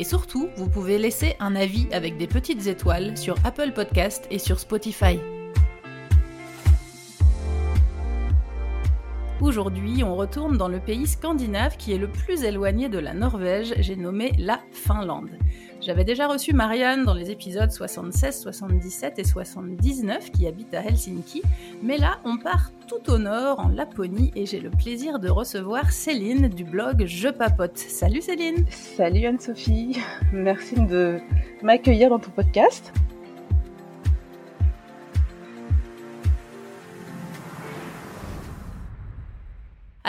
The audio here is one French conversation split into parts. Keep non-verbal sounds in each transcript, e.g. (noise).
Et surtout, vous pouvez laisser un avis avec des petites étoiles sur Apple Podcast et sur Spotify. Aujourd'hui, on retourne dans le pays scandinave qui est le plus éloigné de la Norvège, j'ai nommé la Finlande. J'avais déjà reçu Marianne dans les épisodes 76, 77 et 79 qui habite à Helsinki, mais là on part tout au nord en Laponie et j'ai le plaisir de recevoir Céline du blog Je Papote. Salut Céline Salut Anne-Sophie, merci de m'accueillir dans ton podcast.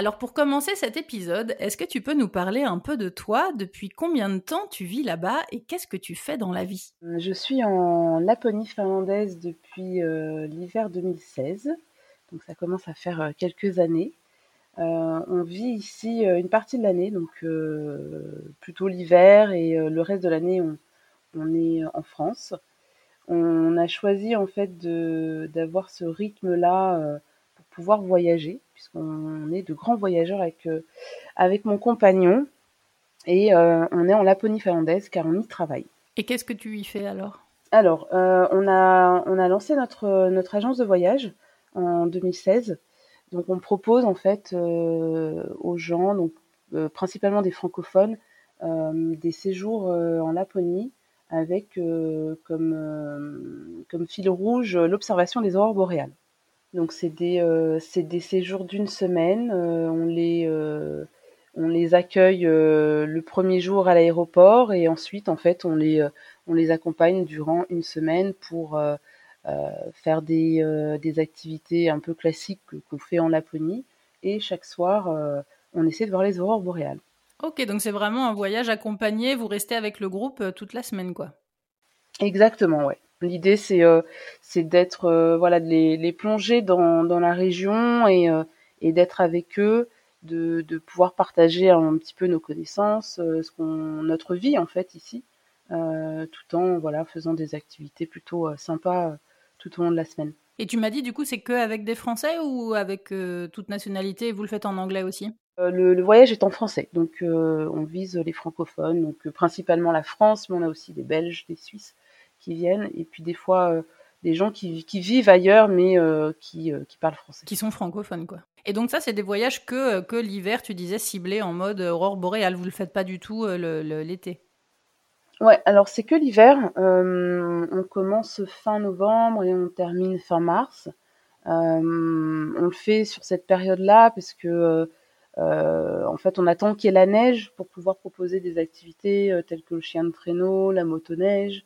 Alors pour commencer cet épisode, est-ce que tu peux nous parler un peu de toi? Depuis combien de temps tu vis là-bas et qu'est-ce que tu fais dans la vie? Je suis en Laponie finlandaise depuis euh, l'hiver 2016, donc ça commence à faire euh, quelques années. Euh, on vit ici une partie de l'année, donc plutôt l'hiver et le reste de l'année on, est en France. On a choisi en fait d'avoir ce rythme-là pouvoir voyager puisqu'on est de grands voyageurs avec, euh, avec mon compagnon. Et euh, on est en Laponie finlandaise car on y travaille. Et qu'est-ce que tu y fais alors? Alors, euh, on, a, on a lancé notre, notre agence de voyage en 2016. Donc on propose en fait aux gens, donc principalement des francophones, des séjours en Laponie avec comme, comme fil rouge l'observation des aurores boréales. Donc c'est des, euh, des séjours d'une semaine. Euh, on, les, euh, on les accueille le premier jour à l'aéroport et ensuite en fait on les, on les accompagne durant une semaine pour faire des, des activités un peu classiques qu'on fait en Laponie. Et chaque soir, on essaie de voir les aurores boréales. Ok, donc c'est vraiment un voyage accompagné. Vous restez avec le groupe toute la semaine, quoi. Exactement, ouais. L'idée, c'est euh, d'être, euh, voilà, de les, les plonger dans, dans, la région et, euh, et d'être avec eux, de, de, pouvoir partager un petit peu nos connaissances, ce qu'on, notre vie en fait ici, tout en voilà, faisant des activités plutôt sympas tout au long de la semaine. Et tu m'as dit du coup, c'est que avec des Français ou avec toute nationalité Vous le faites en anglais aussi? Le, le, voyage est en français, donc on vise les francophones, donc principalement la France, mais on a aussi des Belges, des Suisses qui viennent, et puis des fois euh, des gens qui, qui, vivent ailleurs mais euh, qui, euh, qui, parlent français. Qui sont francophones, quoi. Et donc ça, c'est des voyages que, que l'hiver, tu disais, ciblés en mode aurore boréale. Vous le faites pas du tout l'été Ouais, alors c'est que l'hiver. on commence fin novembre et on termine fin mars. on le fait sur cette période-là parce que en fait, on attend qu'il y ait la neige pour pouvoir proposer des activités telles que le chien de traîneau, la motoneige,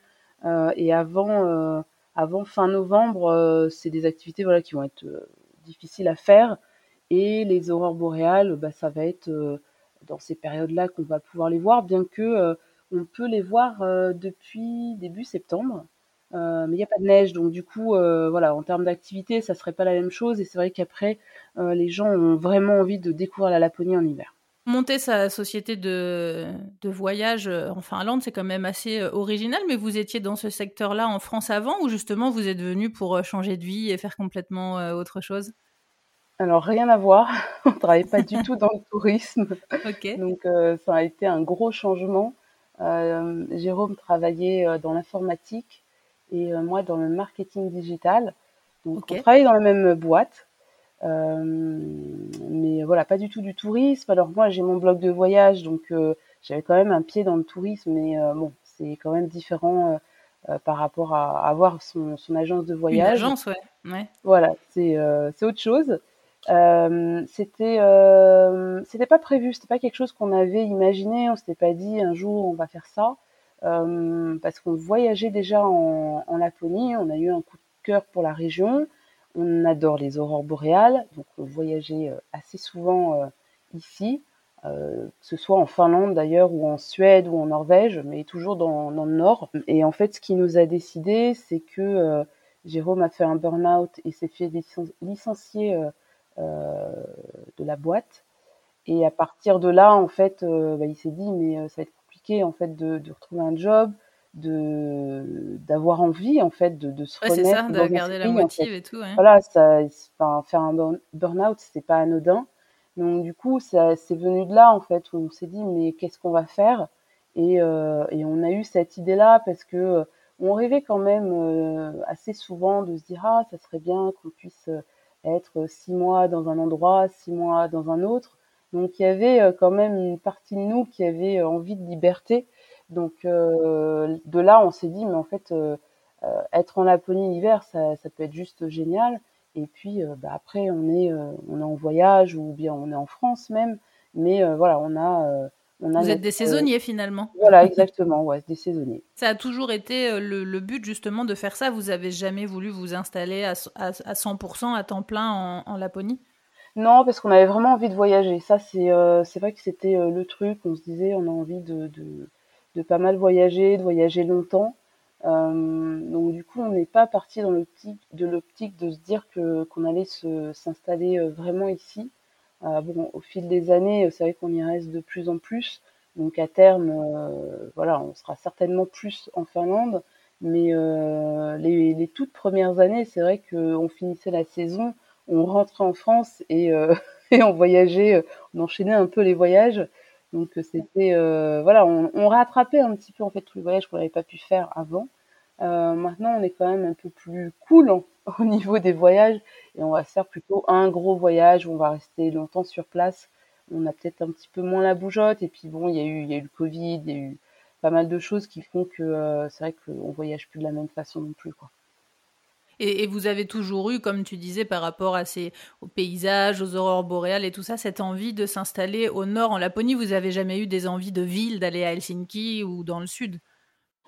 et avant, euh, avant fin novembre, euh, c'est des activités voilà, qui vont être difficiles à faire. Et les aurores boréales, bah, ça va être dans ces périodes-là qu'on va pouvoir les voir, bien que on peut les voir depuis début septembre. mais il n'y a pas de neige, donc du coup, voilà, en termes d'activité, ça serait pas la même chose. Et c'est vrai qu'après, les gens ont vraiment envie de découvrir la Laponie en hiver. Monter sa société de, de voyage euh, en Finlande, c'est quand même assez euh, original, mais vous étiez dans ce secteur-là en France avant ou justement vous êtes venu pour euh, changer de vie et faire complètement autre chose? Alors rien à voir, (laughs) on ne travaille pas du (laughs) tout dans le tourisme, donc ça a été un gros changement. Jérôme travaillait dans l'informatique et moi dans le marketing digital, donc on travaillait dans la même boîte, voilà, pas du tout du tourisme. Alors moi, j'ai mon blog de voyage, donc euh, j'avais quand même un pied dans le tourisme, mais euh, bon, c'est quand même différent par rapport à avoir son, son, agence de voyage. Une agence, ouais. ouais. Voilà, c'est c'est autre chose. Euh, c'était euh, c'était pas prévu, c'était pas quelque chose qu'on avait imaginé, on s'était pas dit un jour on va faire ça, euh, parce qu'on voyageait déjà en, en, Laponie, on a eu un coup de cœur pour la région, on adore les aurores boréales, donc on voyageait euh, assez souvent euh, ici, euh, que ce soit en Finlande d'ailleurs, ou en Suède, ou en Norvège, mais toujours dans, le nord. Et en fait, ce qui nous a décidé, c'est que Jérôme a fait un burn-out et s'est fait licencier de la boîte. Et à partir de là, en fait, bah, il s'est dit mais ça va être compliqué en fait de retrouver un job, de d'avoir envie en fait de, de se ouais, remettre ça, de garder la motive et tout. Voilà, ça, enfin, faire un burn-out, c'est pas anodin. Donc du coup, ça c'est venu de là en fait où on s'est dit mais qu'est-ce qu'on va faire? Et, euh, et, on a eu cette idée-là parce que euh, on rêvait quand même euh, assez souvent de se dire ah ça serait bien qu'on puisse euh, être six mois dans un endroit, six mois dans un autre. Donc il y avait quand même une partie de nous qui avait envie de liberté donc euh, de là, on s'est dit, mais en fait, euh, euh, être en Laponie l'hiver, ça, ça, peut être juste génial. Et puis bah, après, on est, on est en voyage ou bien on est en France même. Mais voilà, on a on a Vous êtes des saisonniers finalement. Voilà, exactement, ouais, des saisonniers. (laughs) Ça a toujours été le, le, but justement de faire ça. Vous avez jamais voulu vous installer à, à, à 100% à temps plein en, en Laponie? Non, parce qu'on avait vraiment envie de voyager. Ça, c'est euh, c'est vrai que c'était le truc. On se disait, on a envie de, de, de pas mal voyager, de voyager longtemps. Euh, donc du coup, on n'est pas parti dans l'optique de l'optique de se dire que qu'on allait s'installer euh, vraiment ici. Euh, bon, au fil des années, c'est vrai qu'on y reste de plus en plus. Donc à terme, voilà, on sera certainement plus en Finlande. Mais les, les, toutes premières années, c'est vrai qu'on finissait la saison, on rentrait en France et, (laughs) et on voyageait, on enchaînait un peu les voyages. Donc euh, c'était euh, voilà, on, on, rattrapait un petit peu en fait tous les voyages qu'on n'avait pas pu faire avant. Euh, maintenant, on est quand même un peu plus cool (laughs) au niveau des voyages et on va faire plutôt un gros voyage où on va rester longtemps sur place. On a peut-être un petit peu moins la bougeotte et puis bon, il y a eu il y a eu le Covid, il y a eu pas mal de choses qui font que c'est vrai qu'on voyage plus de la même façon non plus quoi. Et, vous avez toujours eu, comme tu disais, par rapport à ces, aux paysages, aux aurores boréales et tout ça, cette envie de s'installer au nord en Laponie. Vous avez jamais eu des envies de ville, d'aller à Helsinki ou dans le sud?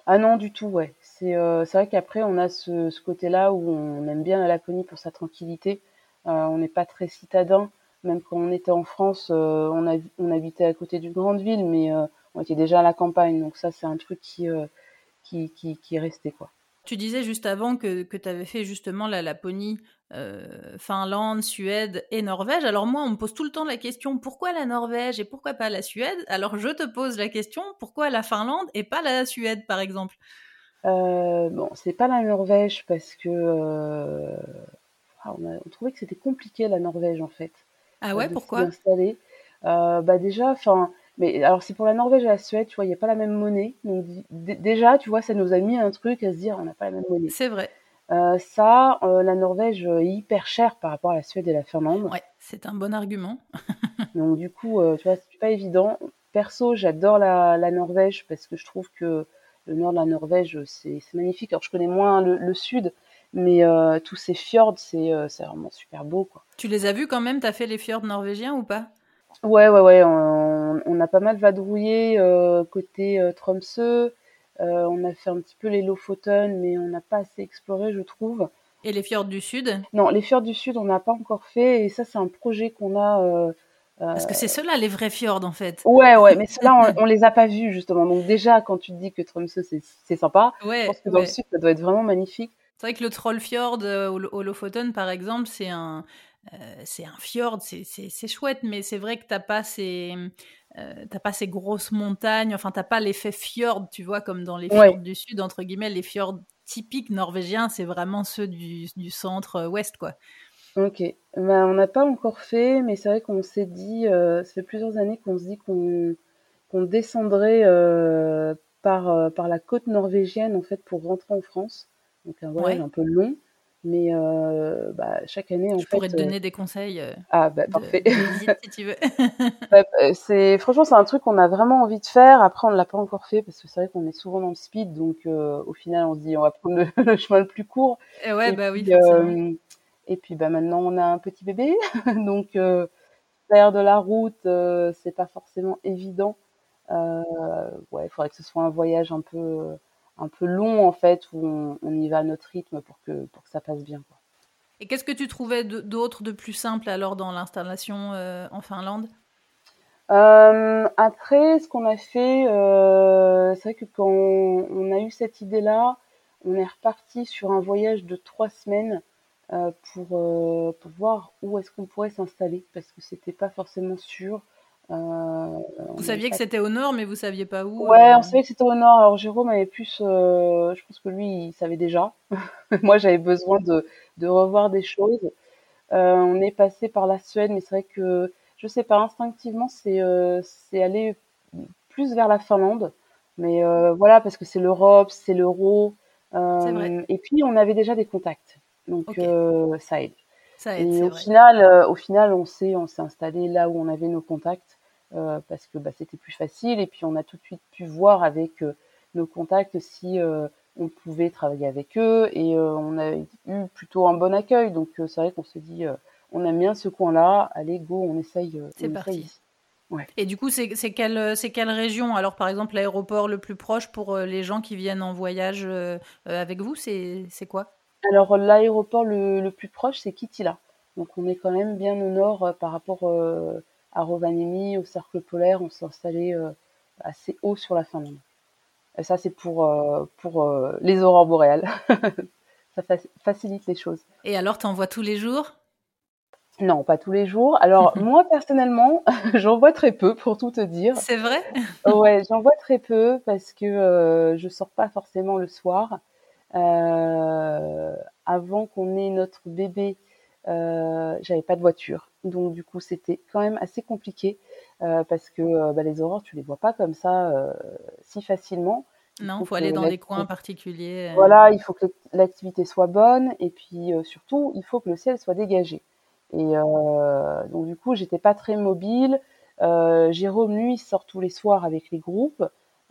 Ah non, du tout, ouais. C'est euh, vrai qu'après, on a ce, côté-là où on aime bien la Laponie pour sa tranquillité. Euh, on n'est pas très citadin. Même quand on était en France, euh, on, a, on habitait à côté d'une grande ville, mais on était déjà à la campagne. Donc ça, c'est un truc qui, qui, qui, qui est resté, quoi. Tu disais juste avant que, que tu avais fait justement la Laponie, euh, Finlande, Suède et Norvège. Alors moi, on me pose tout le temps la question pourquoi la Norvège et pourquoi pas la Suède? Alors je te pose la question pourquoi la Finlande et pas la Suède, par exemple? Euh, Bon, c'est pas la Norvège parce que euh, ah, on, a, on, trouvait que c'était compliqué la Norvège en fait. Ah ouais, pourquoi? euh, Bah déjà, enfin mais alors, c'est pour la Norvège et la Suède, tu vois, il n'y a pas la même monnaie. Donc, déjà, tu vois, ça nous a mis un truc à se dire, on n'a pas la même monnaie. C'est vrai. Euh, ça, euh, la Norvège est hyper chère par rapport à la Suède et la Finlande. Ouais, c'est un bon argument. (laughs) donc, du coup, euh, tu vois, c'est pas évident. Perso, j'adore la, la, Norvège parce que je trouve que le nord de la Norvège, c'est magnifique. Alors, je connais moins le, le sud, mais euh, tous ces fjords, c'est vraiment super beau, quoi. Tu les as vus quand même? T'as fait les fjords norvégiens ou pas? Ouais, ouais, ouais. On, on, a pas mal vadrouillé euh, côté euh, Tromsø. Euh, on a fait un petit peu les Lofoten, mais on n'a pas assez exploré, je trouve. Et les fjords du Sud? Non, les fjords du Sud, on n'a pas encore fait. Et ça, c'est un projet qu'on a. Euh, Parce que c'est ceux-là, les vrais fjords, en fait. Ouais, ouais, mais (laughs) ceux-là, on, on, les a pas vus, justement. Donc, déjà, quand tu te dis que Tromsø, c'est sympa, ouais, je pense que dans ouais. le Sud, ça doit être vraiment magnifique. C'est vrai que le Trollfjord au Lofoten, par exemple, c'est un, euh, c'est un fjord, c'est chouette, mais c'est vrai que t'as pas ces euh, t'as pas ces grosses montagnes, enfin t'as pas l'effet fjord, tu vois, comme dans les fjords ouais. du sud entre guillemets, les fjords typiques norvégiens, c'est vraiment ceux du, du centre ouest, quoi. Ok, ben, on n'a pas encore fait, mais c'est vrai qu'on s'est dit, euh, ça fait plusieurs années qu'on se dit qu'on qu descendrait par, par la côte norvégienne en fait pour rentrer en France, donc un voyage ouais. un peu long. Mais euh, bah, chaque année, en je fait, pourrais te donner euh... des conseils. Euh, ah bah parfait. De, (laughs) si tu veux. Bah, c'est franchement c'est un truc qu'on a vraiment envie de faire. Après on ne l'a pas encore fait parce que c'est vrai qu'on est souvent dans le speed, donc euh, au final on se dit on va prendre le, (laughs) le chemin le plus court. Et ouais et bah puis, oui. Et puis bah maintenant on a un petit bébé, (laughs) donc faire de la route c'est pas forcément évident. ouais, il faudrait que ce soit un voyage un peu un peu long en fait où on, on, y va à notre rythme pour que pour que ça passe bien. Quoi. Et qu'est-ce que tu trouvais d'autre de, plus simple alors dans l'installation euh, en Finlande? Euh, Après, ce qu'on a fait, euh, c'est vrai que quand on, on, a eu cette idée-là, on est reparti sur un voyage de trois semaines pour, pour voir où est-ce qu'on pourrait s'installer parce que c'était pas forcément sûr. Euh, vous saviez que c'était au nord, mais vous saviez pas où Ouais, on savait que c'était au nord. Alors Jérôme avait plus, euh, je pense que lui, il savait déjà. (laughs) Moi, j'avais besoin de, de, revoir des choses. Euh, on est passé par la Suède, mais c'est vrai que, je sais pas, instinctivement, c'est aller plus vers la Finlande. Mais voilà, parce que c'est l'Europe, c'est l'euro. et puis, on avait déjà des contacts. Donc, ça aide. Ça aide et au final, au final, on s'est installé là où on avait nos contacts. Euh, parce que bah, c'était plus facile et puis on a tout de suite pu voir avec euh, nos contacts si euh, on pouvait travailler avec eux et on a eu plutôt un bon accueil. Donc c'est vrai qu'on se dit, on aime bien ce coin-là, allez go, on essaye. C'est parti. Ouais. Et du coup, c'est quelle, quelle région? Alors, par exemple, l'aéroport le plus proche pour les gens qui viennent en voyage avec vous, c'est quoi? Alors, l'aéroport le, le, plus proche, c'est Kitila. Donc, on est quand même bien au nord par rapport à Rovaniemi, au cercle polaire, on s'est installé euh, assez haut sur la Finlande. Et ça, c'est pour, euh, pour euh, les aurores boréales. (laughs) ça facilite les choses. Et alors, tu en vois tous les jours? Non, pas tous les jours. Alors (laughs) moi personnellement, (laughs) j'en vois très peu pour tout te dire. C'est vrai? Ouais, j'en vois très peu parce que euh, je sors pas forcément le soir. Euh, avant qu'on ait notre bébé, euh, j'avais pas de voiture, donc du coup c'était quand même assez compliqué euh, parce que euh, bah, les aurores tu les vois pas comme ça si facilement. Non, il faut aller dans des coins particuliers. Voilà, il faut que l'activité soit bonne et puis surtout il faut que le ciel soit dégagé. Et donc du coup j'étais pas très mobile. Jérôme lui il sort tous les soirs avec les groupes.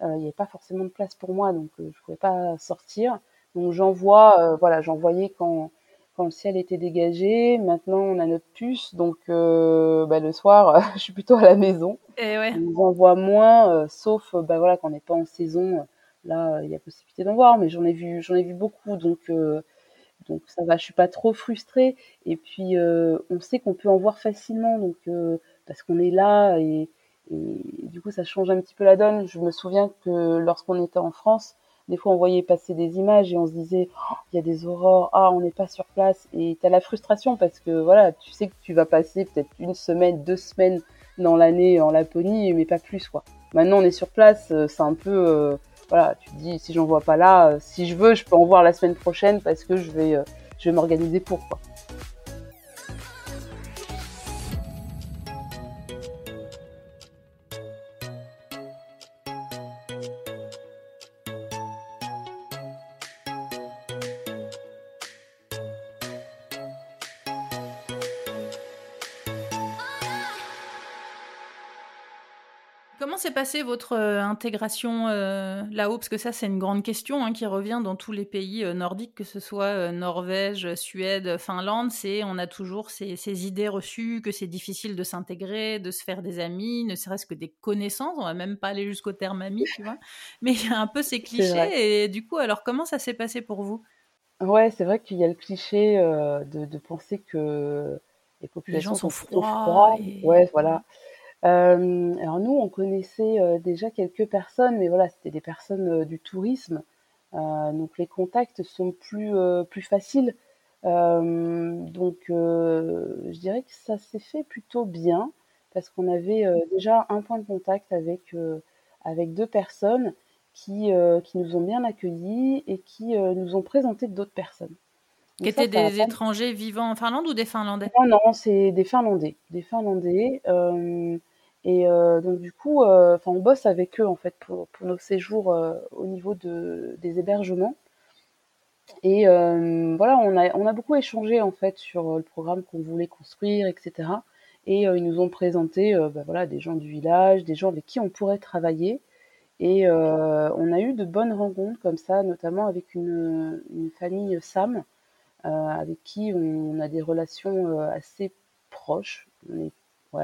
il n'y avait pas forcément de place pour moi donc je pouvais pas sortir. Donc j'envoie, voilà, j'envoyais quand quand le ciel était dégagé. Maintenant, on a notre puce, donc euh, bah, le soir, (laughs) je suis plutôt à la maison. Et ouais. On en voit moins, euh, sauf bah, voilà quand on n'est pas en saison. Là, il y a possibilité d'en voir, mais j'en ai vu, j'en ai vu beaucoup, donc euh, donc ça va. Je suis pas trop frustrée. Et puis, on sait qu'on peut en voir facilement, donc parce qu'on est là et, et du coup, ça change un petit peu la donne. Je me souviens que lorsqu'on était en France, des fois, on voyait passer des images et on se disait, oh, il y a des aurores, ah, on n'est pas sur place. Et tu as la frustration parce que voilà, tu sais que tu vas passer peut-être une semaine, deux semaines dans l'année en Laponie, mais pas plus, quoi. Maintenant, on est sur place, euh, c'est un peu, euh, voilà, tu te dis, si j'en vois pas là, euh, si je veux, je peux en voir la semaine prochaine parce que je vais, je vais m'organiser pour, quoi. Passée votre euh, intégration euh, là-haut? Parce que ça, c'est une grande question hein, qui revient dans tous les pays euh, nordiques, que ce soit Norvège, Suède, Finlande. C'est on a toujours ces, idées reçues que c'est difficile de s'intégrer, de se faire des amis, ne serait-ce que des connaissances. On va même pas aller jusqu'au terme ami, tu vois. (laughs) Mais il y a un peu ces clichés. Et du coup, alors comment ça s'est passé pour vous? Ouais, c'est vrai qu'il y a le cliché de, penser que les populations gens sont, froids. Ouais, voilà. Euh, alors nous, on connaissait euh, déjà quelques personnes, mais voilà, c'était des personnes euh, du tourisme. donc les contacts sont plus, plus faciles. donc je dirais que ça s'est fait plutôt bien parce qu'on avait déjà un point de contact avec, avec deux personnes qui, qui nous ont bien accueillis et qui nous ont présenté d'autres personnes. qui étaient des étrangers vivant en Finlande ou des Finlandais? Non, non, c'est des Finlandais. Des Finlandais. Et euh, donc du coup, euh, on bosse avec eux en fait pour, nos séjours euh, au niveau de, des hébergements. Et voilà, on a, on a beaucoup échangé en fait sur le programme qu'on voulait construire, etc. Et ils nous ont présenté bah, voilà, des gens du village, des gens avec qui on pourrait travailler. Et on a eu de bonnes rencontres comme ça, notamment avec une, famille Sam, avec qui on, a des relations assez proches. On est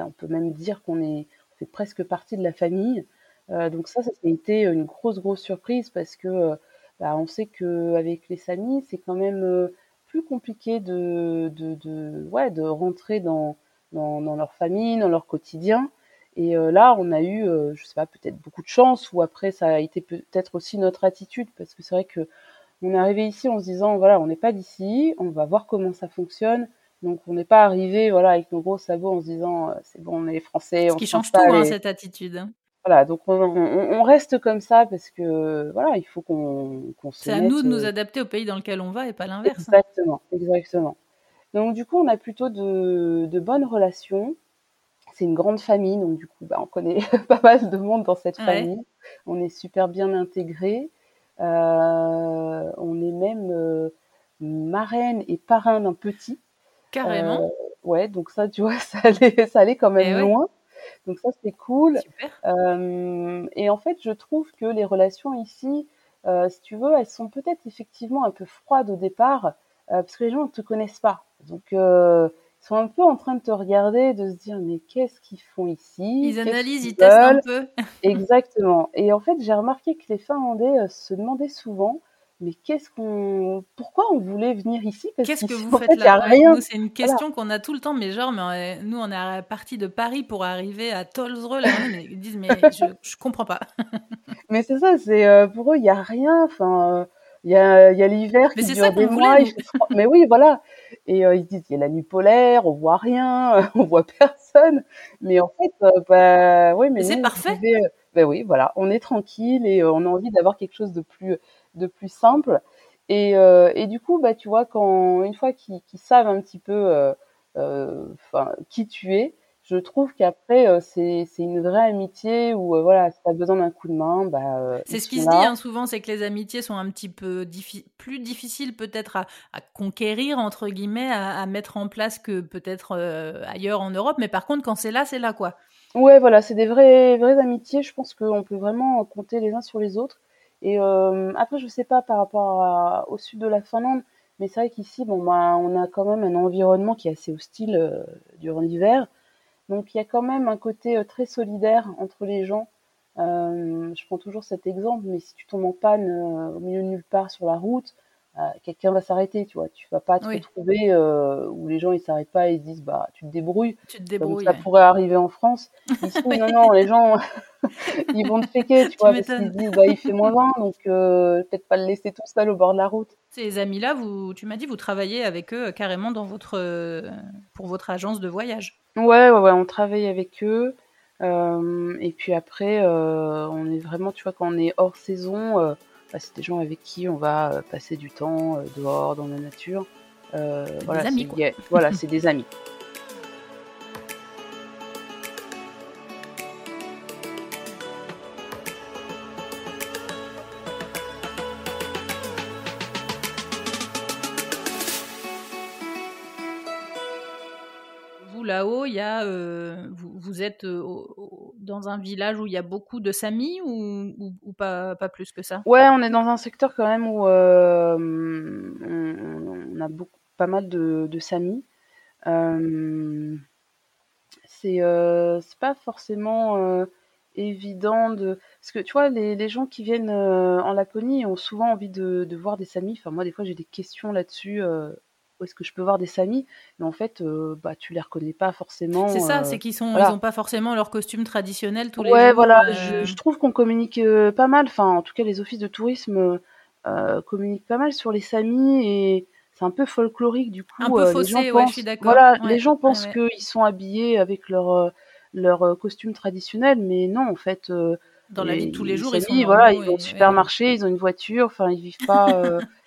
on peut même dire qu'on est fait presque partie de la famille. Euh, donc ça, ça a été une grosse grosse surprise parce que euh, bah, on sait qu'avec les familles, c'est quand même euh, plus compliqué de, de, de rentrer dans, dans, leur famille, dans leur quotidien. Et là, on a eu, je sais pas, peut-être beaucoup de chance, ou après, ça a été peut-être aussi notre attitude, parce que c'est vrai que On est arrivé ici en se disant, voilà, on n'est pas d'ici, on va voir comment ça fonctionne. Donc on n'est pas arrivé voilà avec nos gros sabots en se disant euh, c'est bon on est français. Ce on qui change tout hein, cette attitude. Voilà donc on, reste comme ça parce que voilà il faut qu'on se. C'est à nous de nous euh, adapter au pays dans lequel on va et pas l'inverse. Hein. Exactement exactement. Donc du coup on a plutôt de, de bonnes relations. C'est une grande famille donc du coup bah, on connaît (laughs) pas mal de monde dans cette famille. On est super bien intégrés. Euh, on est même marraine et parrain d'un petit. Carrément. Euh, ouais, donc ça, tu vois, (laughs) ça allait, ça allait quand même eh loin. Donc ça, c'est cool. Super. Euh, et en fait, je trouve que les relations ici, euh, si tu veux, elles sont peut-être effectivement un peu froides au départ, parce que les gens ne te connaissent pas. Donc, ils sont un peu en train de te regarder, de se dire, mais qu'est-ce qu'ils font ici? Ils analysent, ils, testent un peu. (laughs) Exactement. Et en fait, j'ai remarqué que les Finlandais se demandaient souvent, mais qu'est-ce qu'on, pourquoi on voulait venir ici? Qu'est-ce que vous faites là? Nous, c'est une question qu'on a tout le temps, mais genre, mais nous, on est parti de Paris pour arriver à Tolsre, là, ils disent, mais je, je comprends pas. (laughs) mais c'est ça, c'est euh, pour eux, il y a rien. Enfin, il y a, y a l'hiver qui dure des mois. mais oui, voilà. Et euh, ils disent, il y a la nuit polaire, on voit rien, (laughs) on voit personne. Mais en fait, euh, bah, oui, mais, c'est parfait. ben oui, voilà, on est tranquille et on a envie d'avoir quelque chose de plus de plus simple. Et, euh, et du coup, bah, tu vois, quand une fois qu'ils savent un petit peu euh, euh, qui tu es, je trouve qu'après c'est une vraie amitié où voilà, si t'as besoin d'un coup de main, bah c'est ce qui se dit hein, souvent, c'est que les amitiés sont un petit peu plus difficiles peut-être à, à, conquérir entre guillemets, à, à mettre en place que peut-être ailleurs en Europe. Mais par contre, quand c'est là, c'est là quoi. Ouais, voilà, c'est des vraies vraies amitiés. Je pense qu'on peut vraiment compter les uns sur les autres. Et euh, après, je sais pas par rapport au sud de la Finlande, mais c'est vrai qu'ici, bon, bah, on a quand même un environnement qui est assez hostile euh, durant l'hiver. Donc il y a quand même un côté euh, très solidaire entre les gens. je prends toujours cet exemple, mais si tu tombes en panne au milieu de nulle part sur la route, quelqu'un va s'arrêter, tu vois. Tu vas pas te retrouver euh, où les gens ils s'arrêtent pas et ils se disent bah tu te débrouilles. Tu te débrouilles. Comme ça pourrait arriver en France. (laughs) Ici, non, non, les gens (laughs) ils vont te checker, tu, vois, parce qu'ils disent bah il fait moins 20, donc euh, peut-être pas le laisser tout seul au bord de la route. Ces amis-là, vous, tu m'as dit, vous travaillez avec eux carrément dans votre, pour votre agence de voyage. Ouais, ouais, ouais, on travaille avec eux. et puis après, on est vraiment, tu vois, quand on est hors saison bah, c'est des gens avec qui on va euh, passer du temps euh, dehors, dans la nature. Euh, voilà, amis, voilà, c'est des amis. Vous là-haut, il y a, vous, êtes dans un village où il y a beaucoup de Samis ou, pas, plus que ça? Ouais, on est dans un secteur quand même où euh, on, a beaucoup, pas mal de, de Samis. Euh, euh, c'est pas forcément euh, évident de. Parce que tu vois, les, gens qui viennent en Laponie ont souvent envie de, de voir des Samis. Enfin, moi, des fois, j'ai des questions là-dessus est-ce que je peux voir des samis Mais en fait, euh, bah, tu les reconnais pas forcément. C'est ça, euh, c'est qu'ils sont, ils ont pas forcément leur costume traditionnel tous les jours. Ouais, voilà. Euh. Je, trouve qu'on communique pas mal. Enfin, en tout cas, les offices de tourisme communiquent pas mal sur les samis et c'est un peu folklorique du coup. Un peu faussé, ouais, je suis d'accord. Voilà, les gens pensent qu'ils sont habillés avec leur leur costume traditionnel, mais non, en fait. dans la vie de tous les jours, ils sont voilà, ils vont au supermarché, ils ont une voiture, enfin, ils vivent pas. Euh, (laughs)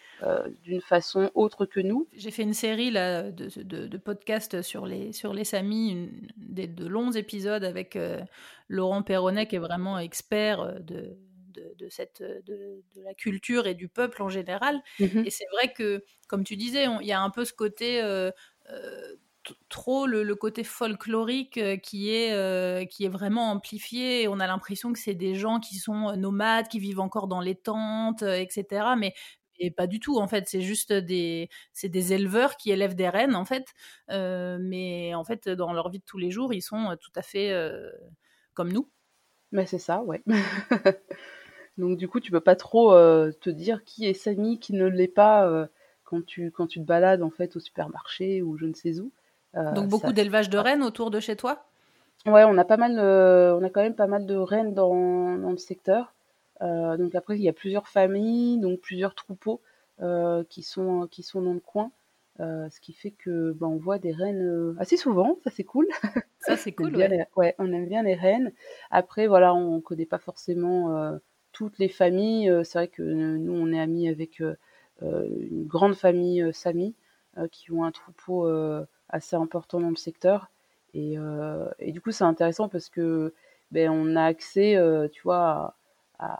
d'une façon autre que nous. J'ai fait une série là, de, de, podcasts sur les, sur les Samis, des, de longs épisodes avec euh, Laurent Perronnet, qui est vraiment expert euh, de, de, cette, de, la culture et du peuple en général. Mm-hmm. Et c'est vrai que, comme tu disais, il y a un peu ce côté trop le, côté folklorique qui est qui est vraiment amplifié on a l'impression que c'est des gens qui sont nomades qui vivent encore dans les tentes etc mais et pas du tout en fait. C'est juste des c'est des éleveurs qui élèvent des rennes en fait. Euh, mais en fait dans leur vie de tous les jours ils sont euh, tout à fait euh, comme nous. Mais c'est ça ouais. (laughs) Donc du coup tu peux pas trop te dire qui est Samy qui ne l'est pas quand tu quand tu te balades en fait au supermarché ou je ne sais où. Donc beaucoup d'élevage de rennes autour de chez toi? Ouais on a pas mal on a quand même pas mal de rennes dans, dans le secteur donc après, il y a plusieurs familles, donc plusieurs troupeaux. qui sont qui sont dans le coin. ce qui fait que ben, on voit des rennes assez souvent, ça c'est cool. Ça c'est (laughs) cool. ouais. on aime bien les rennes. Après voilà, on connaît pas forcément toutes les familles. c'est vrai que nous on est amis avec une grande famille Sami qui ont un troupeau assez important dans le secteur. Et, et du coup c'est intéressant parce que ben, on a accès, tu vois, à,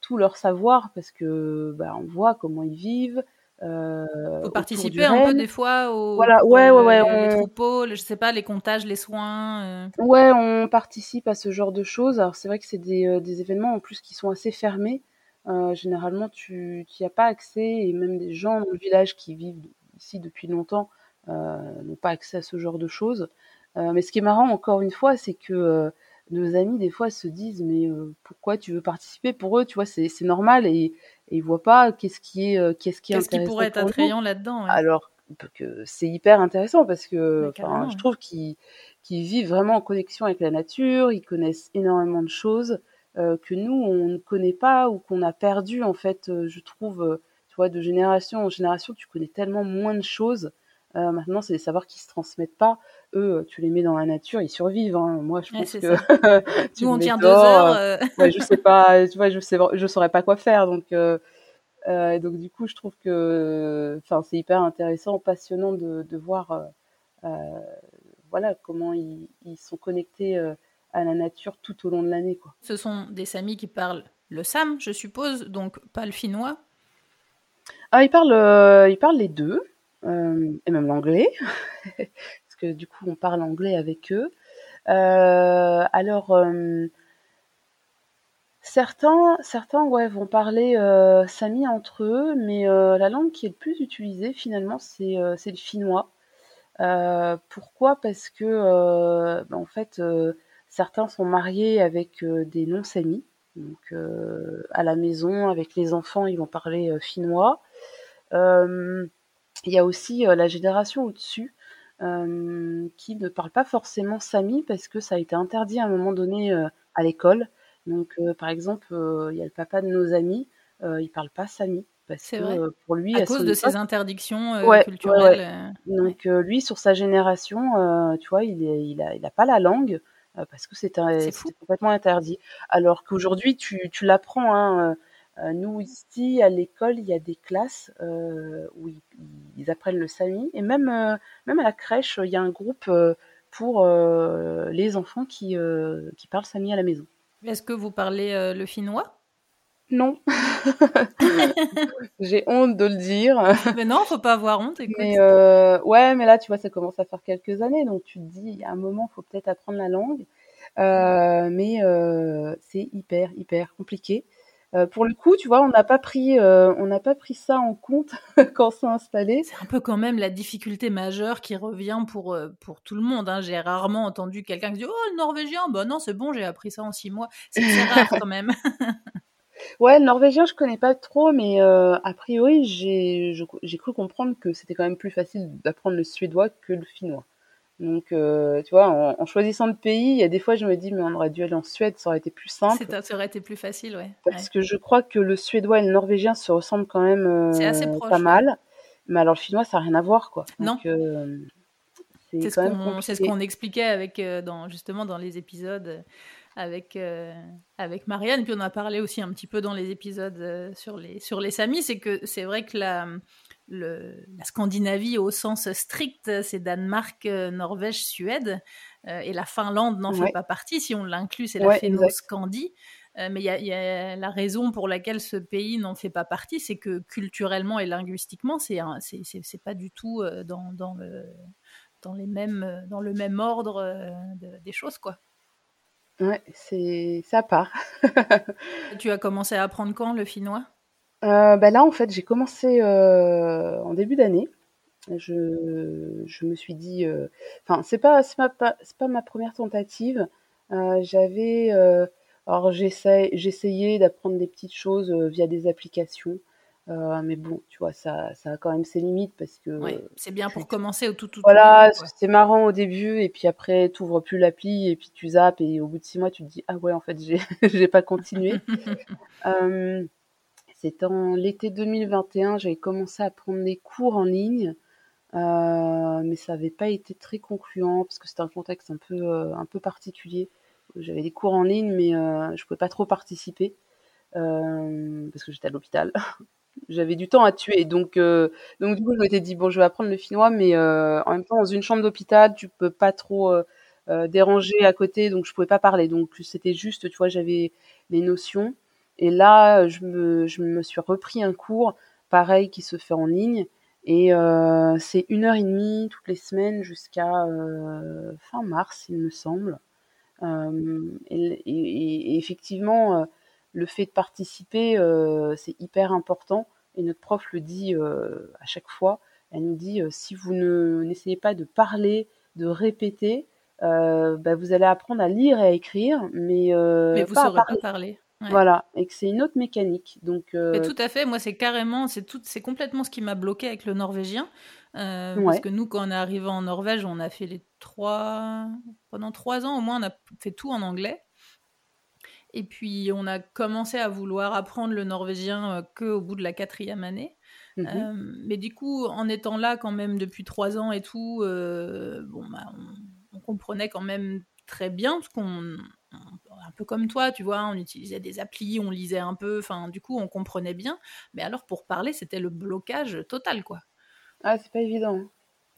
tout leur savoir parce que ben, on voit comment ils vivent. Euh, Vous participez un peu des fois au voilà, ouais, ouais, ouais, les, troupeaux, je sais pas, les comptages, les soins. Euh. Ouais, on participe à ce genre de choses. Alors c'est vrai que c'est des, euh, des, événements en plus qui sont assez fermés. Euh, généralement, tu n'y as pas accès et même des gens dans le village qui vivent ici depuis longtemps n'ont pas accès à ce genre de choses. mais ce qui est marrant, encore une fois, c'est que nos amis des fois se disent mais euh, pourquoi tu veux participer pour eux tu vois c'est normal et, et ils voient pas qu'est-ce qui est euh, qu'est-ce qui est qu'est-ce qui pourrait être attrayant là-dedans alors que c'est hyper intéressant parce que je trouve qu'ils vivent vraiment en connexion avec la nature ils connaissent énormément de choses euh, que nous on ne connaît pas ou qu'on a perdu en fait je trouve tu vois de génération en génération tu connais tellement moins de choses euh, maintenant, c'est des savoirs qui se transmettent pas. Eux, tu les mets dans la nature, ils survivent. Hein. Moi, je pense que (laughs) tu Nous, on tient deux heures. Euh... ouais, je sais pas, (laughs) tu vois, je sais, je saurais pas quoi faire. Donc, euh, euh, donc du coup, je trouve que, enfin, c'est hyper intéressant, passionnant de, de voir, euh, voilà, comment ils, ils sont connectés à la nature tout au long de l'année, quoi. Ce sont des Samis qui parlent le sam, je suppose, donc pas le finnois. Ah, ils parlent, ils parlent les deux. Euh, et même l'anglais, (laughs) parce que du coup on parle anglais avec eux. Euh, alors euh, certains, certains ouais, vont parler sami entre eux, mais la langue qui est le plus utilisée finalement c'est le finnois. pourquoi? Parce que ben, en fait certains sont mariés avec des non samis. Donc à la maison avec les enfants ils vont parler finnois. Il y a aussi la génération au-dessus qui ne parle pas forcément sami parce que ça a été interdit à un moment donné à l'école. Donc, par exemple, il y a le papa de nos amis, il parle pas sami parce que pour lui, à, cause de ces interdictions culturelles. Donc, lui, sur sa génération, tu vois, il, est, il, a, il a pas la langue parce que c'est complètement interdit. Alors qu'aujourd'hui, tu, tu l'apprends. Hein, nous, ici, à l'école, il y a des classes euh, où ils, apprennent le sami. Et même, euh, même à la crèche, il y a un groupe pour les enfants qui, qui parlent sami à la maison. Est-ce que vous parlez le finnois? Non. (laughs) J'ai honte de le dire. (laughs) Mais non, faut pas avoir honte. Mais ouais, mais là, tu vois, ça commence à faire quelques années, donc tu te dis, a un moment, il faut peut-être apprendre la langue. mais c'est hyper, hyper compliqué. Euh, pour le coup, tu vois, on n'a pas pris, euh, on n'a pas pris ça en compte (laughs) quand c'est installé. C'est un peu quand même la difficulté majeure qui revient pour euh, pour tout le monde. Hein. J'ai rarement entendu quelqu'un qui dit oh le norvégien, bah non c'est bon, j'ai appris ça en six mois. C'est (laughs) rare quand même. ouais, le norvégien je connais pas trop, mais a priori j'ai j'ai cru comprendre que c'était quand même plus facile d'apprendre le suédois que le finnois. Donc, euh, tu vois, en, choisissant le pays, il y a des fois, je me dis, mais on aurait dû aller en Suède, ça aurait été plus simple. Ça aurait été plus facile, ouais. Parce que je crois que le suédois et le norvégien se ressemblent quand même euh, pas mal. Mais alors, le finnois, ça n'a rien à voir, quoi. non. Euh, c'est ce qu'on expliquait avec, dans, justement dans les épisodes avec, avec Marianne. Puis on a parlé aussi un petit peu dans les épisodes sur, les, sur les Samis. C'est que c'est vrai que la la Scandinavie au sens strict, c'est Danemark, euh, Norvège, Suède, euh, et la Finlande n'en fait pas partie. Si on l'inclut, c'est la ouais, Fénoscandie. Euh, mais il y, a la raison pour laquelle ce pays n'en fait pas partie, c'est que culturellement et linguistiquement, c'est c'est pas du tout dans, dans, le, dans, les mêmes, dans le même ordre des choses, quoi. Ouais, c'est ça part. (laughs) tu as commencé à apprendre quand le finnois? Euh, bah là, en fait, j'ai commencé euh, en début d'année. Je, je me suis dit, euh, enfin, c'est pas, c'est pas, c'est pas ma première tentative. J'avais, alors j'essayais d'apprendre des petites choses via des applications. mais bon, tu vois, ça, ça a quand même ses limites parce que. Oui, c'est bien pour commencer au tout, tout. Voilà, c'est marrant au début et puis après, tu ouvres plus l'appli et puis tu zappes et au bout de six mois, tu te dis ah ouais, en fait, j'ai, (laughs) j'ai pas continué. (laughs) C'est en l'été 2021, j'avais commencé à prendre des cours en ligne, mais ça n'avait pas été très concluant parce que c'était un contexte un peu, un peu particulier. J'avais des cours en ligne, mais je pouvais pas trop participer parce que j'étais à l'hôpital. (laughs) j'avais du temps à tuer. Donc, euh, donc du coup, je m'étais dit, bon, je vais apprendre le finnois, mais euh, en même temps, dans une chambre d'hôpital, tu peux pas trop euh, déranger à côté, donc je pouvais pas parler. Donc, c'était juste, tu vois, j'avais les notions. Et là, je me, je me suis repris un cours, pareil, qui se fait en ligne. Et c'est une heure et demie toutes les semaines jusqu'à fin mars, il me semble. Et, et, effectivement, le fait de participer, c'est hyper important et notre prof le dit euh, à chaque fois. Elle nous dit euh, si vous ne n'essayez pas de parler, de répéter, euh, bah, vous allez apprendre à lire et à écrire, mais, mais vous ne saurez pas parler. Voilà, et que c'est une autre mécanique. Donc, mais tout à fait. Moi, c'est carrément, c'est tout, c'est complètement ce qui m'a bloqué avec le norvégien, parce que nous, quand on est arrivé en Norvège, on a fait les trois, pendant trois ans au moins, on a fait tout en anglais. Et puis, on a commencé à vouloir apprendre le norvégien euh, qu'au bout de la quatrième année. Mmh euh, mais du coup, en étant là quand même depuis trois ans et tout, euh, bon, bah, on, comprenait quand même très bien, parce qu'on, un peu comme toi, tu vois, on utilisait des applis, on lisait un peu, enfin, du coup, on comprenait bien. Mais alors, pour parler, c'était le blocage total, quoi. Ah, c'est pas évident. Hein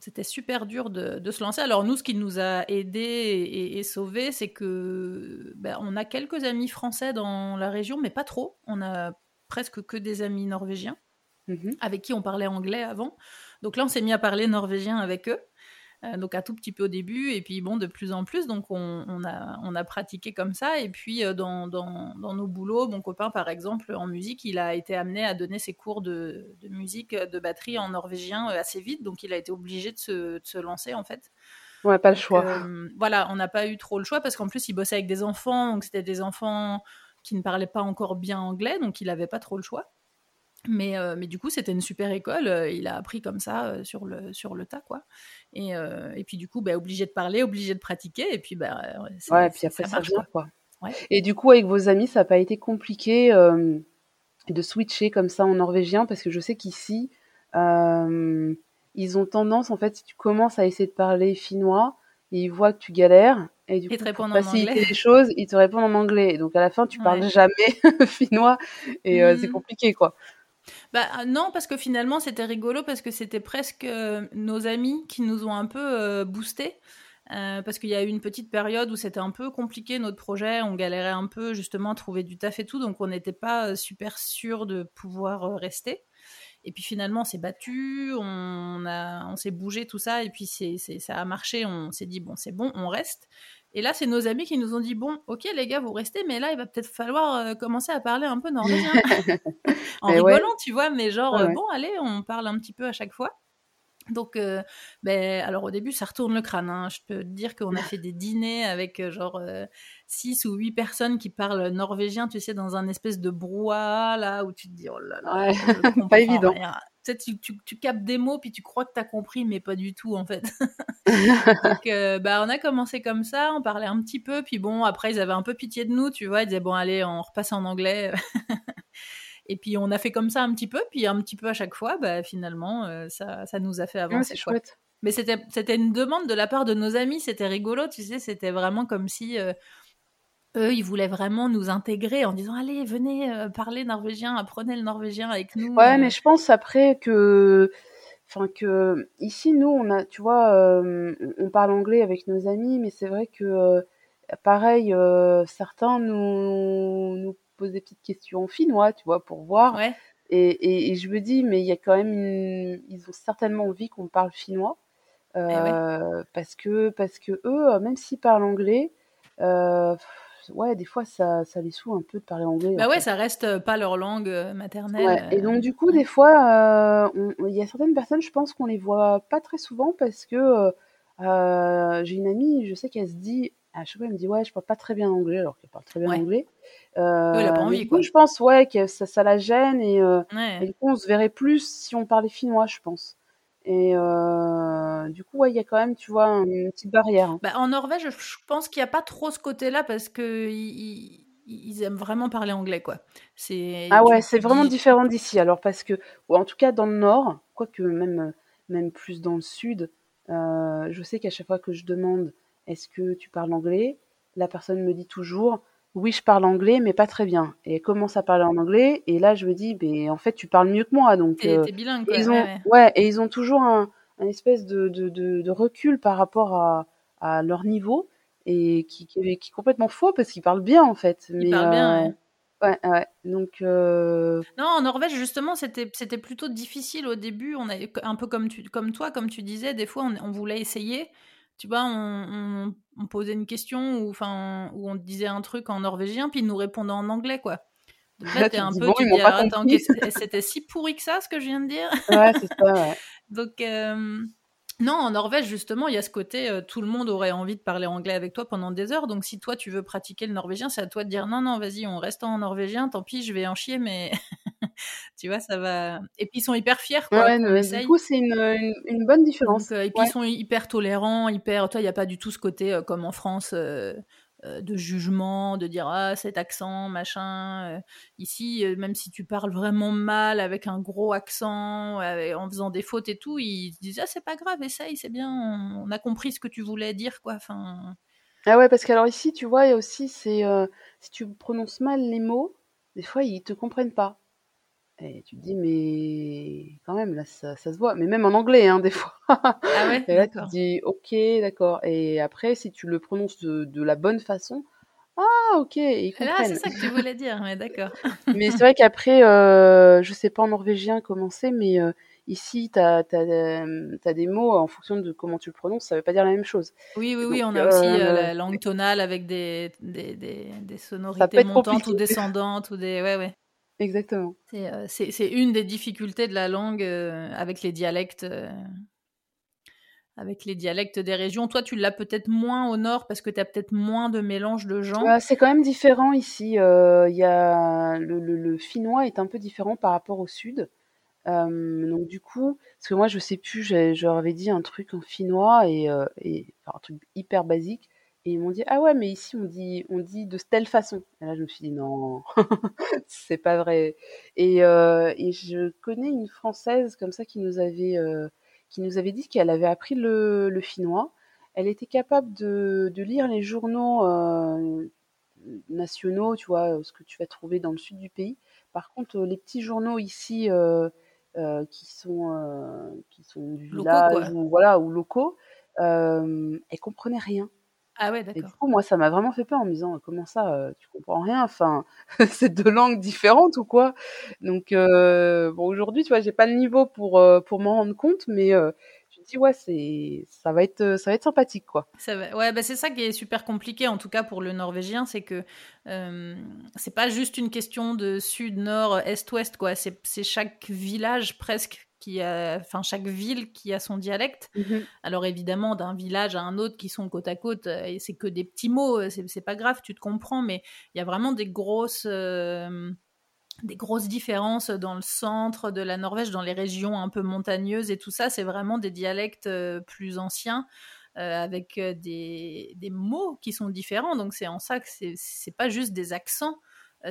c'était super dur de, se lancer. Alors nous, ce qui nous a aidé et, et, sauvé, c'est que ben, on a quelques amis français dans la région, mais pas trop. On a presque que des amis norvégiens mmh avec qui on parlait anglais avant. Donc là, on s'est mis à parler norvégien avec eux. Euh, donc un tout petit peu au début, et puis bon, de plus en plus. Donc on, a, on a pratiqué comme ça. Et puis euh, dans, dans, dans, nos boulots, mon copain, par exemple, en musique, il a été amené à donner ses cours de, de musique, de batterie en norvégien euh, assez vite. Donc il a été obligé de se, de se lancer, en fait. Ouais, pas le choix. voilà, on n'a pas eu trop le choix parce qu'en plus, il bossait avec des enfants. Donc c'était des enfants qui ne parlaient pas encore bien anglais. Donc il n'avait pas trop le choix. Mais, euh, mais du coup, c'était une super école. Euh, il a appris comme ça euh, sur, le, sur le tas, quoi. Et, et puis, du coup, bah, obligé de parler, obligé de pratiquer. Et puis, bah, ouais, puis après, ça, marche, quoi. Et du coup, avec vos amis, ça n'a pas été compliqué de switcher comme ça en norvégien? Parce que je sais qu'ici, ils ont tendance, en fait, si tu commences à essayer de parler finnois, ils voient que tu galères. Et du coup, te pour faciliter les choses, ils te répondent en anglais. Donc à la fin, tu parles jamais (laughs) finnois et c'est mmh. compliqué, quoi. Bah euh, non, parce que finalement c'était rigolo parce que c'était presque euh, nos amis qui nous ont un peu euh, boosté. parce qu'il y a eu une petite période où c'était un peu compliqué notre projet, on galérait un peu justement à trouver du taf et tout, donc on n'était pas super sûr de pouvoir rester. Et puis finalement, on s'est battu, on, on s'est bougé, tout ça, et puis c'est, ça a marché. On s'est dit, bon, c'est bon, on reste. Et là, c'est nos amis qui nous ont dit bon, ok les gars, vous restez, mais là, il va peut-être falloir euh, commencer à parler un peu norvégien. (laughs) en rigolant, tu vois, mais genre, euh, bon, allez, on parle un petit peu à chaque fois. Donc, euh, ben, alors au début, ça retourne le crâne. Hein. Je peux te dire qu'on a fait des dîners avec genre 6 ou 8 personnes qui parlent norvégien, tu sais, dans un espèce de brouhaha, là, où tu te dis, oh là là, (laughs) pas évident. Tu, tu, tu, captes des mots, puis tu crois que tu as compris, mais pas du tout, en fait. (laughs) Donc, euh, bah, on a commencé comme ça, on parlait un petit peu, puis bon, après, ils avaient un peu pitié de nous, tu vois, ils disaient, bon, allez, on repasse en anglais. (laughs) Et puis, on a fait comme ça un petit peu, puis un petit peu à chaque fois, bah, finalement, euh, ça, ça nous a fait avancer. c'est chouette. Mais c'était une demande de la part de nos amis, c'était rigolo, tu sais, c'était vraiment comme si euh, eux, ils voulaient vraiment nous intégrer en disant allez, venez euh, parler norvégien, apprenez le norvégien avec nous. Ouais, mais je pense après que, enfin que ici nous, on a, tu vois, euh, on parle anglais avec nos amis, mais c'est vrai que pareil, certains nous, nous posent des petites questions en finnois, tu vois, pour voir. Ouais. Et, et, je me dis, mais il y a quand même, ils ont certainement envie qu'on parle finnois. Eh parce que parce que eux, même s'ils parlent anglais, euh, ouais, des fois ça, ça les saoule un peu de parler anglais. Bah ouais, ça reste pas leur langue maternelle. Et donc du coup, des fois, il y a certaines personnes, je pense qu'on les voit pas très souvent parce que j'ai une amie, je sais qu'elle se dit, à chaque fois elle me dit ouais, je parle pas très bien anglais alors qu'elle parle très bien anglais. Euh, elle a pas envie, quoi. je pense ouais que ça, ça la gêne et, et, du coup on se verrait plus si on parlait finnois, je pense. Et euh, du coup, il y a quand même, tu vois, une petite barrière. Hein. Bah, en Norvège, je pense qu'il n'y a pas trop ce côté-là parce que ils aiment vraiment parler anglais, quoi. C'est ah ouais, c'est vraiment différent d'ici. Alors parce que, ou en tout cas dans le nord, quoique même même plus dans le sud, euh, je sais qu'à chaque fois que je demande est-ce que tu parles anglais, la personne me dit toujours oui, je parle anglais, mais pas très bien. Et elle commence à parler en anglais, et là je me dis, mais en fait tu parles mieux que moi, donc. T'es, euh, bilingue. Quoi. Ils ont, ouais, et ils ont toujours un, un espèce de, de, de, de, recul par rapport à, à leur niveau et qui, qui, est complètement faux parce qu'ils parlent bien en fait. Ils parlent bien. Euh, ouais. Ouais, Donc. Euh... Non, en Norvège justement, c'était c'était plutôt difficile au début. On a un peu comme tu comme toi, comme tu disais, des fois on, on voulait essayer. Tu vois, on, on, posait une question ou enfin où on disait un truc en norvégien puis ils nous répondaient en anglais quoi. Donc là, t'es un peu, tu dis, attends, c'était si pourri que ça, ce que je viens de dire? Ouais, c'est ça, ouais. (laughs) Donc, euh, non, en Norvège, justement, il y a ce côté, euh, tout le monde aurait envie de parler anglais avec toi pendant des heures. Donc, si toi, tu veux pratiquer le norvégien, c'est à toi de dire non, non, vas-y, on reste en norvégien, tant pis, je vais en chier, mais tu vois, ça va. Et puis, ils sont hyper fiers, quoi. Ouais, du coup, c'est une, une, bonne différence. Euh, et puis, ils sont hyper tolérants, hyper. Toi, il n'y a pas du tout ce côté comme en France. Euh, de jugement, de dire ah cet accent, machin. Euh, ici, euh, même si tu parles vraiment mal avec un gros accent, en faisant des fautes et tout, ils te disent ah c'est pas grave, essaye, c'est bien, on, a compris ce que tu voulais dire quoi. Enfin. Ah ouais, parce qu'alors ici, tu vois, il y a aussi c'est si tu prononces mal les mots, des fois ils te comprennent pas. Et tu te dis, mais quand même, là, ça, ça se voit. Mais même en anglais, hein, (laughs) des fois. Ah ouais Et là, tu te dis, ok, d'accord. Et après, si tu le prononces de, de la bonne façon, ah, ok, ils comprennent. Ah, c'est ça que tu voulais dire, mais d'accord. (laughs) mais c'est vrai qu'après, euh, je sais pas en norvégien comment c'est, mais euh, ici, tu as, as, des mots en fonction de comment tu le prononces, ça veut pas dire la même chose. Oui, oui, oui, on a aussi euh, la langue tonale avec des, des, des, des sonorités montantes ou descendantes ou des. Ouais, ouais. Exactement. Euh, c'est une des difficultés de la langue euh, avec les dialectes. Euh, avec les dialectes des régions. Toi, tu l'as peut-être moins au nord parce que tu as peut-être moins de mélange de gens. c'est quand même différent ici. Il y a le, le, finnois est un peu différent par rapport au sud. donc du coup, parce que moi je sais plus, j'avais dit un truc en finnois et, et un truc hyper basique. Et ils m'ont dit ah ouais mais ici on dit on dit de telle façon. Et là je me suis dit non (laughs) c'est pas vrai. Et, euh, et je connais une française comme ça qui nous avait euh, qui nous avait dit qu'elle avait appris le, le finnois. Elle était capable de, de lire les journaux euh, nationaux, tu vois, ce que tu vas trouver dans le sud du pays. Par contre, les petits journaux ici euh, euh, qui sont euh, qui sont du village ou voilà ou locaux, elle comprenait rien. Ah ouais, d'accord. Et du coup, moi, ça m'a vraiment fait peur en me disant comment ça, euh, tu comprends rien Enfin, (laughs) c'est deux langues différentes ou quoi? Donc, euh, bon, aujourd'hui, tu vois, j'ai pas le niveau pour euh, pour m'en rendre compte, mais je me dis ouais, c'est ça va être ça va être sympathique quoi. Ça va... Ouais, bah c'est ça qui est super compliqué en tout cas pour le norvégien, c'est que c'est pas juste une question de sud, nord, est, ouest quoi. C'est chaque village presque qui a, enfin chaque ville qui a son dialecte. Mhm. Alors évidemment, d'un village à un autre qui sont côte à côte, euh, et c'est que des petits mots, euh, c'est pas grave, tu te comprends, mais il y a vraiment des grosses, euh, des grosses différences dans le centre de la Norvège, dans les régions un peu montagneuses et tout ça. C'est vraiment des dialectes plus anciens. avec des, des, mots qui sont différents. Donc c'est en ça que c'est pas juste des accents,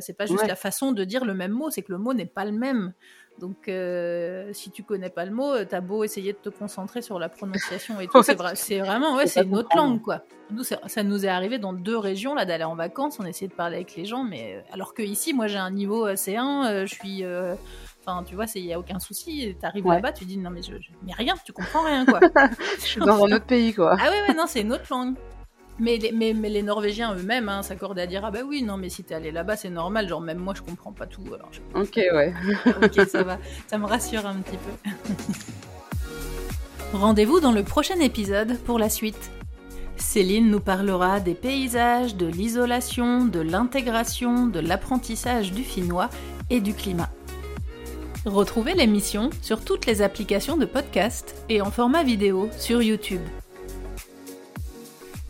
c'est pas juste la façon de dire le même mot, c'est que le mot n'est pas le même. Donc, euh, si tu connais pas le mot, t'as beau essayer de te concentrer sur la prononciation et (laughs) tout, c'est, vraiment, ouais, c'est une autre langue, quoi. Nous, ça nous est arrivé dans deux régions, là, d'aller en vacances, on essayait de parler avec les gens, mais euh, alors que ici, moi, j'ai un niveau C1, euh, je suis, enfin, tu vois, il y a aucun souci. T'arrives là-bas, tu dis non, mais je, mais rien, tu comprends rien, quoi. (laughs) je suis dans un (laughs) autre pays, quoi. Ah ouais, ouais, non, c'est une autre langue. Mais les, mais, mais les Norvégiens eux-mêmes hein, s'accordaient à dire Ah bah oui, non, mais si t'es allé là-bas, c'est normal. Genre, même moi, je comprends pas tout. Alors (laughs) Ok, ouais. ok, ça va. Ça me rassure un petit peu. (laughs) Rendez-vous dans le prochain épisode pour la suite. Céline nous parlera des paysages, de l'isolation, de l'intégration, de l'apprentissage du finnois et du climat. Retrouvez l'émission sur toutes les applications de podcast et en format vidéo sur YouTube.